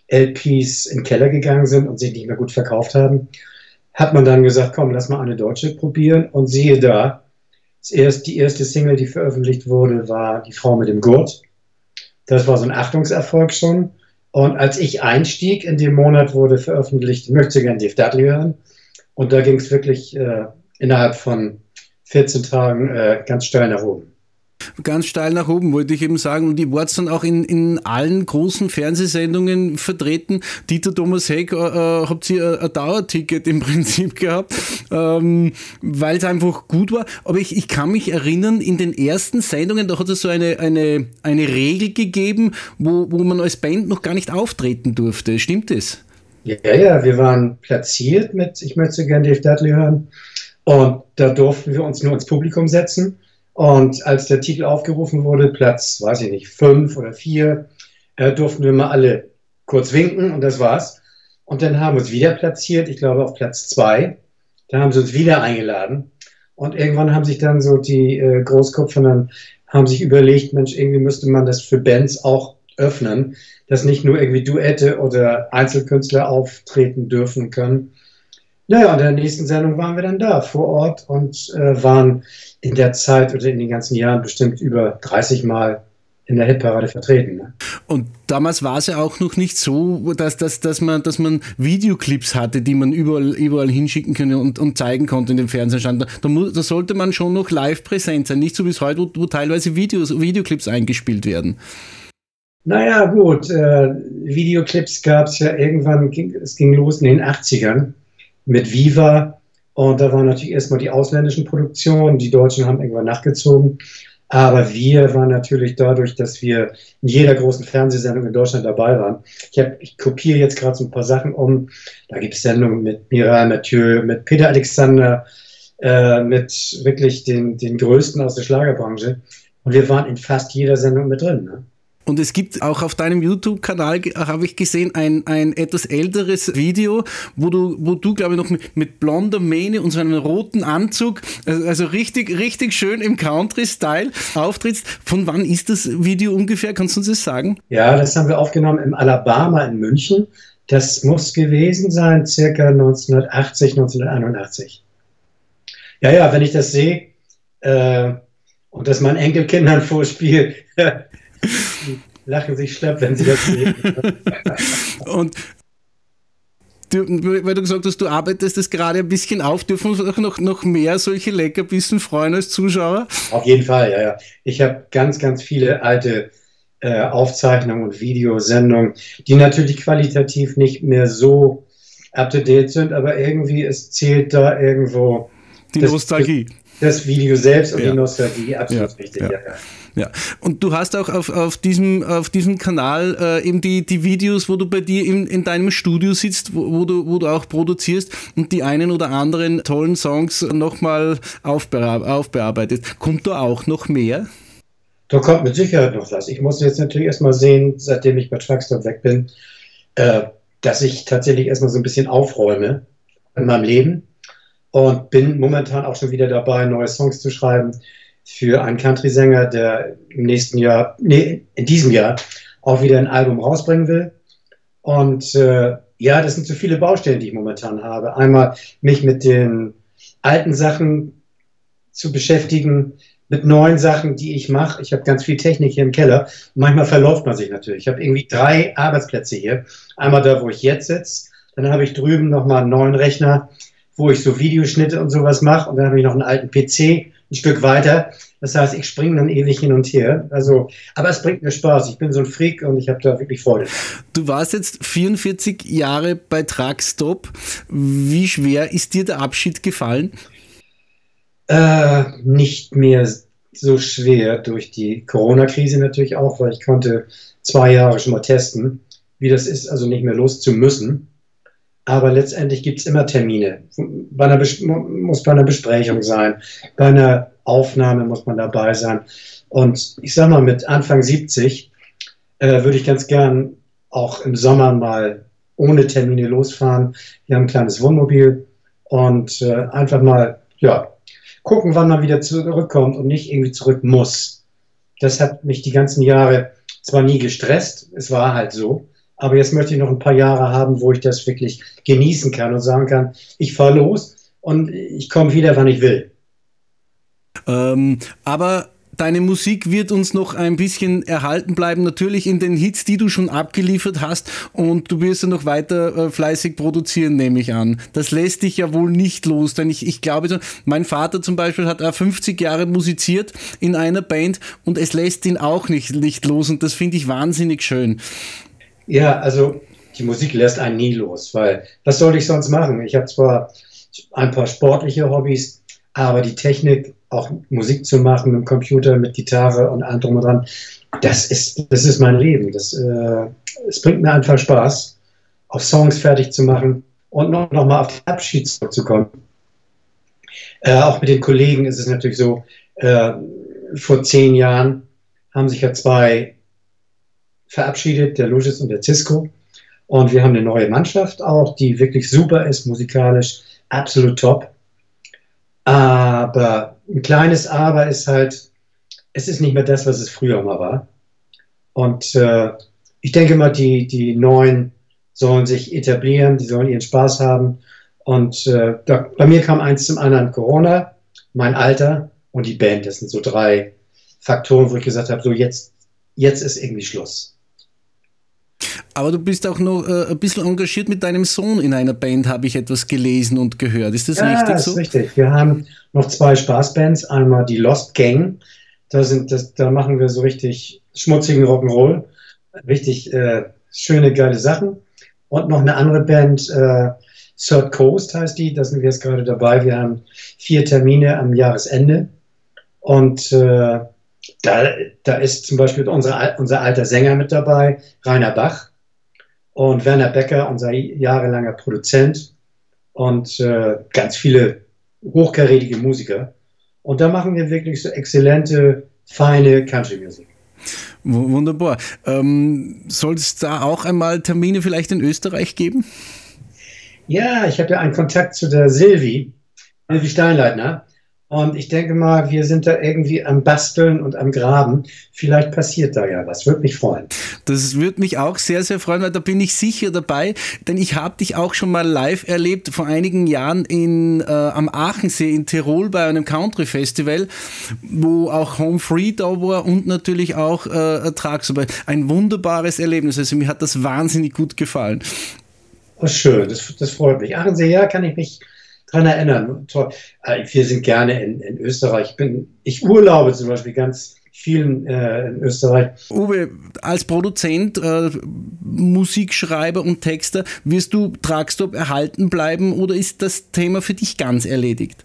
LPs in den Keller gegangen sind und sie nicht mehr gut verkauft haben, hat man dann gesagt, komm, lass mal eine deutsche probieren. Und siehe da, erst, die erste Single, die veröffentlicht wurde, war Die Frau mit dem Gurt. Das war so ein Achtungserfolg schon. Und als ich einstieg, in dem Monat wurde veröffentlicht, ich möchte gern Dave Dudley hören. Und da ging es wirklich äh, innerhalb von 14 Tagen äh, ganz steil nach oben. Ganz steil nach oben, wollte ich eben sagen. Und ihr wart dann auch in, in allen großen Fernsehsendungen vertreten. Dieter Thomas Heck, äh, äh habt ihr ein Dauerticket im Prinzip gehabt, ähm, weil es einfach gut war. Aber ich, ich kann mich erinnern, in den ersten Sendungen, da hat es so eine, eine, eine Regel gegeben, wo, wo man als Band noch gar nicht auftreten durfte. Stimmt das? Ja, ja, wir waren platziert mit Ich möchte gerne Dave Dudley hören. Und da durften wir uns nur ins Publikum setzen. Und als der Titel aufgerufen wurde, Platz, weiß ich nicht, fünf oder vier, äh, durften wir mal alle kurz winken und das war's. Und dann haben wir uns wieder platziert, ich glaube auf Platz zwei. Da haben sie uns wieder eingeladen. Und irgendwann haben sich dann so die äh, Großkopf dann haben sich überlegt, Mensch, irgendwie müsste man das für Bands auch öffnen, dass nicht nur irgendwie Duette oder Einzelkünstler auftreten dürfen können. Naja, und in der nächsten Sendung waren wir dann da vor Ort und äh, waren in der Zeit oder in den ganzen Jahren bestimmt über 30 Mal in der Hitparade vertreten. Ne? Und damals war es ja auch noch nicht so, dass, dass, dass, man, dass man Videoclips hatte, die man überall, überall hinschicken konnte und, und zeigen konnte in dem Fernsehstand. Da, da sollte man schon noch live präsent sein, nicht so wie es heute, wo, wo teilweise Videos, Videoclips eingespielt werden. Naja, gut, äh, Videoclips gab es ja irgendwann, ging, es ging los in den 80ern mit Viva und da waren natürlich erstmal die ausländischen Produktionen, die Deutschen haben irgendwann nachgezogen. Aber wir waren natürlich dadurch, dass wir in jeder großen Fernsehsendung in Deutschland dabei waren. Ich, hab, ich kopiere jetzt gerade so ein paar Sachen um. Da gibt es Sendungen mit Miral Mathieu, mit Peter Alexander, äh, mit wirklich den, den Größten aus der Schlagerbranche. Und wir waren in fast jeder Sendung mit drin. Ne? Und es gibt auch auf deinem YouTube-Kanal, habe ich gesehen, ein, ein etwas älteres Video, wo du, wo du glaube ich, noch mit, mit blonder Mähne und so einem roten Anzug, also, also richtig, richtig schön im Country-Style auftrittst. Von wann ist das Video ungefähr? Kannst du uns das sagen? Ja, das haben wir aufgenommen im Alabama in München. Das muss gewesen sein, circa 1980, 1981. Ja, ja, wenn ich das sehe äh, und das meinen Enkelkindern vorspiele, lachen sich schlapp, wenn sie das sehen. Und du, weil du gesagt hast, du arbeitest das gerade ein bisschen auf, dürfen uns auch noch, noch mehr solche Leckerbissen freuen als Zuschauer? Auf jeden Fall, ja, ja. Ich habe ganz, ganz viele alte äh, Aufzeichnungen und Videosendungen, die natürlich qualitativ nicht mehr so up to date sind, aber irgendwie es zählt da irgendwo Die das, Nostalgie. Das Video selbst und Ja. die Nostalgie, absolut Ja, richtig. ja. Ja. Und du hast auch auf, auf, diesem, auf diesem Kanal äh, eben die, die Videos, wo du bei dir in, in deinem Studio sitzt, wo, wo, du, wo du auch produzierst und die einen oder anderen tollen Songs nochmal aufbear aufbearbeitet. Kommt da auch noch mehr? Da kommt mit Sicherheit noch was. Ich muss jetzt natürlich erstmal sehen, seitdem ich bei Truckstop weg bin, äh, dass ich tatsächlich erstmal so ein bisschen aufräume in meinem Leben und bin momentan auch schon wieder dabei, neue Songs zu schreiben für einen Country-Sänger, der im nächsten Jahr, nee, in diesem Jahr auch wieder ein Album rausbringen will. Und äh, Ja, das sind so viele Baustellen, die ich momentan habe. Einmal mich mit den alten Sachen zu beschäftigen, mit neuen Sachen, die ich mache. Ich habe ganz viel Technik hier im Keller. Manchmal verläuft man sich natürlich. Ich habe irgendwie drei Arbeitsplätze hier. Einmal da, wo ich jetzt sitze. Dann habe ich drüben nochmal einen neuen Rechner, wo ich so Videoschnitte und sowas mache. Und dann habe ich noch einen alten PC ein Stück weiter. Das heißt, ich springe dann ewig hin und her. Also, aber es bringt mir Spaß. Ich bin so ein Freak und ich habe da wirklich Freude. Du warst jetzt 44 Jahre bei Truckstop. Wie schwer ist dir der Abschied gefallen? Äh, nicht mehr so schwer durch die Corona-Krise natürlich auch, weil ich konnte zwei Jahre schon mal testen, wie das ist, also nicht mehr los zu müssen. Aber letztendlich gibt es immer Termine. Bei einer muss bei einer Besprechung sein, bei einer Aufnahme muss man dabei sein. Und ich sag mal, mit Anfang 70 äh, würde ich ganz gern auch im Sommer mal ohne Termine losfahren. Wir haben ein kleines Wohnmobil und äh, einfach mal, ja, gucken, wann man wieder zurückkommt und nicht irgendwie zurück muss. Das hat mich die ganzen Jahre zwar nie gestresst, es war halt so, aber jetzt möchte ich noch ein paar Jahre haben, wo ich das wirklich genießen kann und sagen kann, ich fahre los und ich komme wieder, wann ich will. Ähm, aber deine Musik wird uns noch ein bisschen erhalten bleiben, natürlich in den Hits, die du schon abgeliefert hast und du wirst ja noch weiter äh, fleißig produzieren, nehme ich an. Das lässt dich ja wohl nicht los, denn ich, ich glaube, mein Vater zum Beispiel hat äh, 50 Jahre musiziert in einer Band und es lässt ihn auch nicht, nicht los und das finde ich wahnsinnig schön. Ja, also die Musik lässt einen nie los, weil was soll ich sonst machen? Ich habe zwar ein paar sportliche Hobbys, aber die Technik, auch Musik zu machen mit dem Computer, mit Gitarre und allem drum und dran, das ist, das ist mein Leben. Das, äh, es bringt mir einfach Spaß, auch Songs fertig zu machen und noch, noch mal auf den Abschied zurückzukommen. Äh, auch mit den Kollegen ist es natürlich so, äh, vor zehn Jahren haben sich ja zwei verabschiedet, der Lucius und der Cisco. Und wir haben eine neue Mannschaft auch, die wirklich super ist, musikalisch absolut top. Aber ein kleines Aber ist halt, es ist nicht mehr das, was es früher mal war. Und äh, ich denke mal, die, die Neuen sollen sich etablieren, die sollen ihren Spaß haben. Und äh, da, bei mir kam eins zum anderen Corona, mein Alter und die Band. Das sind so drei Faktoren, wo ich gesagt habe, so jetzt, jetzt ist irgendwie Schluss. Aber du bist auch noch äh, ein bisschen engagiert mit deinem Sohn in einer Band, habe ich etwas gelesen und gehört. Ist das ja, richtig ist so? richtig. Wir haben noch zwei Spaßbands. Einmal die Lost Gang. Da, sind, das, da machen wir so richtig schmutzigen Rock'n'Roll. Richtig äh, schöne, geile Sachen. Und noch eine andere Band, äh, Third Coast heißt die. Da sind wir jetzt gerade dabei. Wir haben vier Termine am Jahresende. Und äh, da, da ist zum Beispiel unser, unser alter Sänger mit dabei, Rainer Bach. Und Werner Becker, unser jahrelanger Produzent und äh, ganz viele hochkarätige Musiker. Und da machen wir wirklich so exzellente, feine Country-Musik. W- Wunderbar. Ähm, Soll es da auch einmal Termine vielleicht in Österreich geben? Ja, ich habe ja einen Kontakt zu der Silvi, Silvi Steinleitner. Und ich denke mal, wir sind da irgendwie am Basteln und am Graben. Vielleicht passiert da ja was. Würde mich freuen. Das würde mich auch sehr, sehr freuen, weil da bin ich sicher dabei, denn ich habe dich auch schon mal live erlebt vor einigen Jahren in, äh, am Aachensee in Tirol bei einem Country-Festival, wo auch Home Free da war und natürlich auch äh. Aber ein wunderbares Erlebnis. Also mir hat das wahnsinnig gut gefallen. Oh, schön, das, das freut mich. Aachensee, ja, kann ich mich dran erinnern. Toll. Äh, Wir sind gerne in, in Österreich. Ich, bin, ich urlaube zum Beispiel ganz vielen äh, in Österreich. Uwe, als Produzent, äh, Musikschreiber und Texter, wirst du Truckstop erhalten bleiben oder ist das Thema für dich ganz erledigt?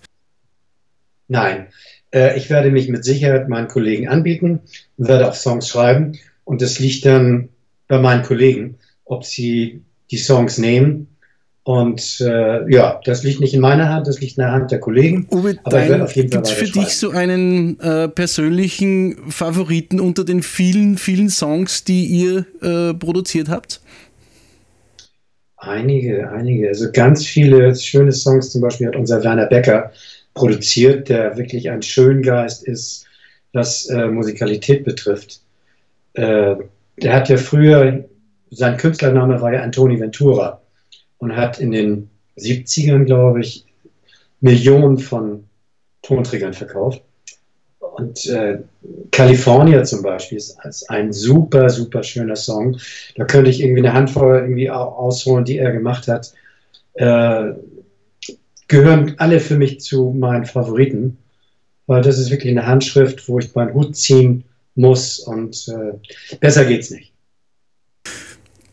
Nein, äh, ich werde mich mit Sicherheit meinen Kollegen anbieten und werde auch Songs schreiben. Und das liegt dann bei meinen Kollegen, ob sie die Songs nehmen. Und äh, ja, das liegt nicht in meiner Hand, das liegt in der Hand der Kollegen. Uwe, Aber ich dein, auf jeden Fall gibt's für dich so einen äh, persönlichen Favoriten unter den vielen, vielen Songs, die ihr äh, produziert habt? Einige, einige. Also ganz viele schöne Songs zum Beispiel hat unser Werner Becker produziert, der wirklich ein Schöngeist ist, was äh, Musikalität betrifft. Äh, der hat ja früher, sein Künstlername war ja Antoni Ventura. Und hat in den 70ern, glaube ich, Millionen von Tonträgern verkauft. Und äh, California zum Beispiel ist, ist ein super, super schöner Song. Da könnte ich irgendwie eine Handvoll irgendwie au- ausholen, die er gemacht hat. Äh, gehören alle für mich zu meinen Favoriten, weil das ist wirklich eine Handschrift, wo ich meinen Hut ziehen muss und äh, besser geht's nicht.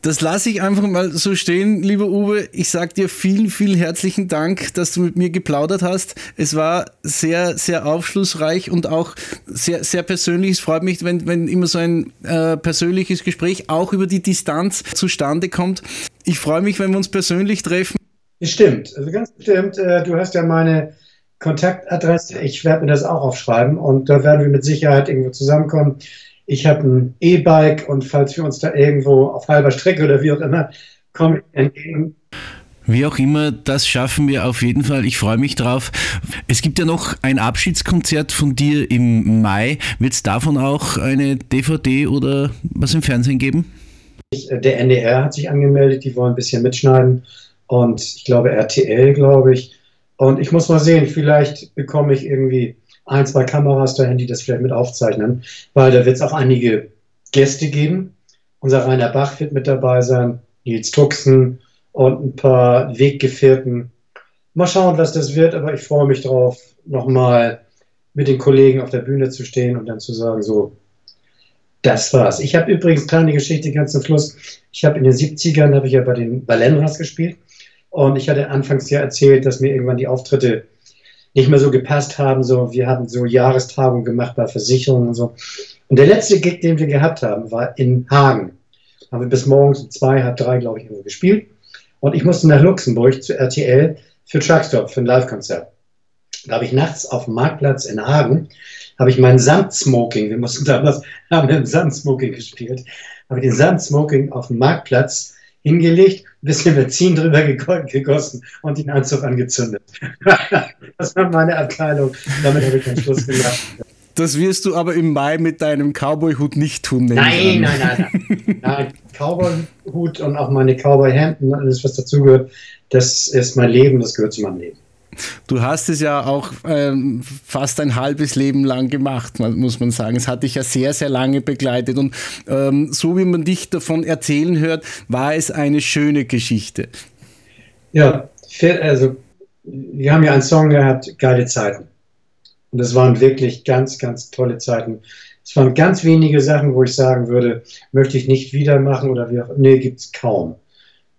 Das lasse ich einfach mal so stehen, lieber Uwe. Ich sage dir vielen, vielen herzlichen Dank, dass du mit mir geplaudert hast. Es war sehr, sehr aufschlussreich und auch sehr, sehr persönlich. Es freut mich, wenn, wenn immer so ein äh, persönliches Gespräch auch über die Distanz zustande kommt. Ich freue mich, wenn wir uns persönlich treffen. Stimmt, also ganz bestimmt. Äh, du hast ja meine Kontaktadresse. Ich werde mir das auch aufschreiben und da werden wir mit Sicherheit irgendwo zusammenkommen. Ich habe ein E-Bike und falls wir uns da irgendwo auf halber Strecke oder wie auch immer komme ich entgegen. Wie auch immer, das schaffen wir auf jeden Fall. Ich freue mich drauf. Es gibt ja noch ein Abschiedskonzert von dir im Mai. Wird es davon auch eine DVD oder was im Fernsehen geben? Äh, der NDR hat sich angemeldet, die wollen ein bisschen mitschneiden und ich glaube RTL, glaube ich. Und ich muss mal sehen, vielleicht bekomme ich irgendwie ein, zwei Kameras dahin, die das vielleicht mit aufzeichnen, weil da wird es auch einige Gäste geben. Unser Rainer Bach wird mit dabei sein, Nils Tuxen und ein paar Weggefährten. Mal schauen, was das wird, aber ich freue mich drauf, nochmal mit den Kollegen auf der Bühne zu stehen und dann zu sagen, so, das war's. Ich habe übrigens kleine Geschichte ganz zum Schluss. Ich habe in den 70ern habe ich ja bei den Balenras gespielt und ich hatte anfangs ja erzählt, dass mir irgendwann die Auftritte nicht mehr so gepasst haben. So, wir hatten so Jahrestagungen gemacht bei Versicherungen und so. Und der letzte Gig, den wir gehabt haben, war in Hagen. Haben wir bis morgens um zwei, halb drei, glaube ich, irgendwo gespielt. Und ich musste nach Luxemburg zu RTL für Truckstop, für ein Live-Konzert. Da habe ich nachts auf dem Marktplatz in Hagen, habe ich meinen Samtsmoking, wir mussten damals, haben wir im Samtsmoking gespielt, habe ich den Samtsmoking auf dem Marktplatz hingelegt, bisschen Benzin drüber gegossen und den Anzug angezündet. das war meine Abteilung. Damit habe ich den Schluss gemacht. Das wirst du aber im Mai mit deinem Cowboy-Hut nicht tun. Nein, nein, nein, nein. nein Cowboy-Hut und auch meine Cowboy-Hemden und alles, was dazugehört, das ist mein Leben, das gehört zu meinem Leben. Du hast es ja auch ähm, fast ein halbes Leben lang gemacht, muss man sagen. Es hat dich ja sehr, sehr lange begleitet. Und ähm, so wie man dich davon erzählen hört, war es eine schöne Geschichte. Ja, also wir haben ja einen Song gehabt, Geile Zeiten. Und das waren wirklich ganz, ganz tolle Zeiten. Es waren ganz wenige Sachen, wo ich sagen würde, möchte ich nicht wieder machen oder wie auch Nee, gibt's kaum.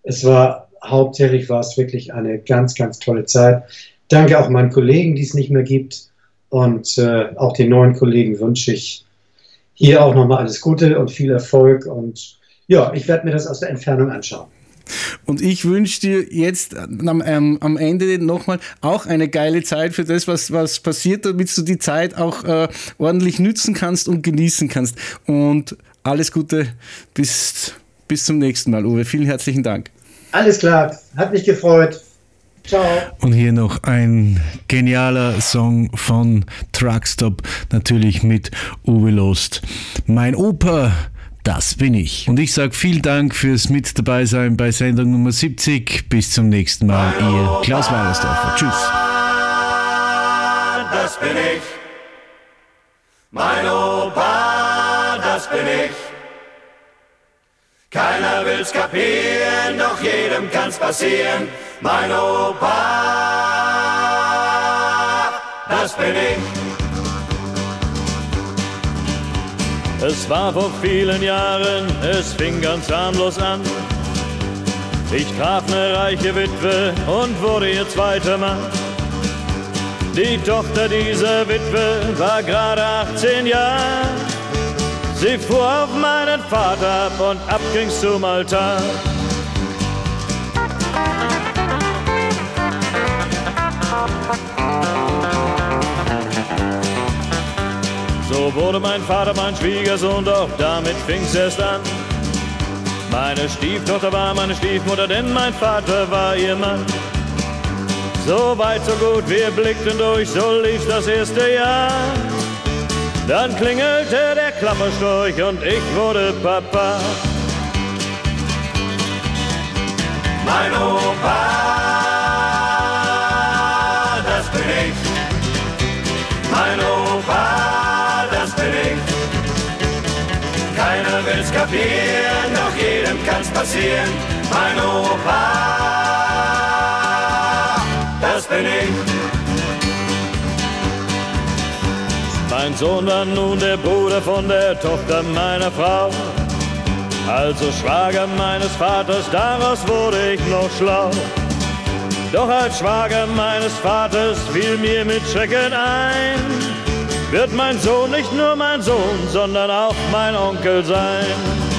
Es war hauptsächlich war es wirklich eine ganz, ganz tolle Zeit. Danke auch meinen Kollegen, die es nicht mehr gibt. Und äh, auch den neuen Kollegen wünsche ich hier auch nochmal alles Gute und viel Erfolg. Und ja, ich werde mir das aus der Entfernung anschauen. Und ich wünsche dir jetzt am, ähm, am Ende nochmal auch eine geile Zeit für das, was, was passiert, damit du die Zeit auch äh, ordentlich nützen kannst und genießen kannst. Und alles Gute bis, bis zum nächsten Mal, Uwe. Vielen herzlichen Dank. Alles klar, hat mich gefreut. Ciao. Und hier noch ein genialer Song von Truckstop, natürlich mit Uwe Lost. Mein Opa, das bin ich. Und ich sage vielen Dank fürs Mit dabei sein bei Sendung Nummer 70. Bis zum nächsten Mal, ihr Klaus Weilersdorfer. Tschüss. das bin ich. Mein Opa, das bin ich. Keiner will's kapieren, doch jedem kann's passieren. Mein Opa, das bin ich. Es war vor vielen Jahren, es fing ganz harmlos an. Ich traf eine reiche Witwe und wurde ihr zweiter Mann. Die Tochter dieser Witwe war gerade 18 Jahre. Sie fuhr auf meinen Vater ab und ab ging's zum Altar. So wurde mein Vater mein Schwiegersohn, doch damit fing's erst an. Meine Stieftochter war meine Stiefmutter, denn mein Vater war ihr Mann. So weit, so gut, wir blickten durch, so lief das erste Jahr. Dann klingelte der Klapperstorch und ich wurde Papa. Mein Opa, das bin ich. Mein Opa, das bin ich. Keiner will's kapieren, doch jedem kann's passieren. Mein Opa, das bin ich. Mein Sohn war nun der Bruder von der Tochter meiner Frau. Also Schwager meines Vaters, daraus wurde ich noch schlau. Doch als Schwager meines Vaters fiel mir mit Schrecken ein, wird mein Sohn nicht nur mein Sohn, sondern auch mein Onkel sein.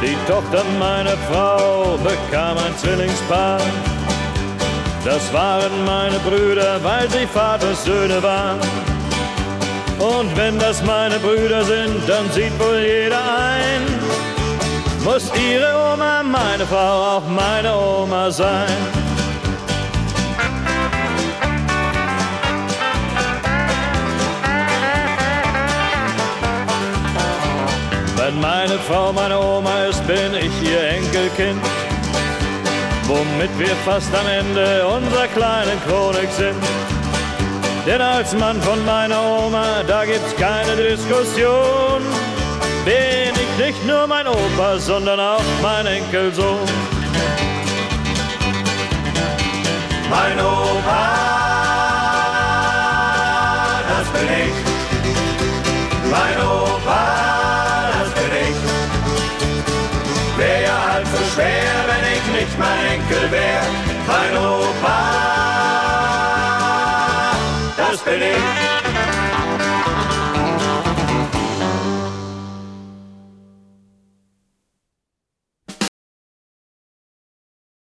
Die Tochter meiner Frau bekam ein Zwillingspaar. Das waren meine Brüder, weil sie Vaters Söhne waren. Und wenn das meine Brüder sind, dann sieht wohl jeder ein, muss ihre Oma meine Frau auch meine Oma sein. Meine Frau meine Oma ist, bin ich ihr Enkelkind womit wir fast am Ende unserer kleinen Chronik sind. Denn als Mann von meiner Oma, da gibt's keine Diskussion. Bin ich nicht nur mein Opa, sondern auch mein Enkelsohn. Mein Opa, das bin ich. Mein Opa, Wär ja halb so schwer, wenn ich nicht mein Enkel wär. Mein Opa, das bin ich.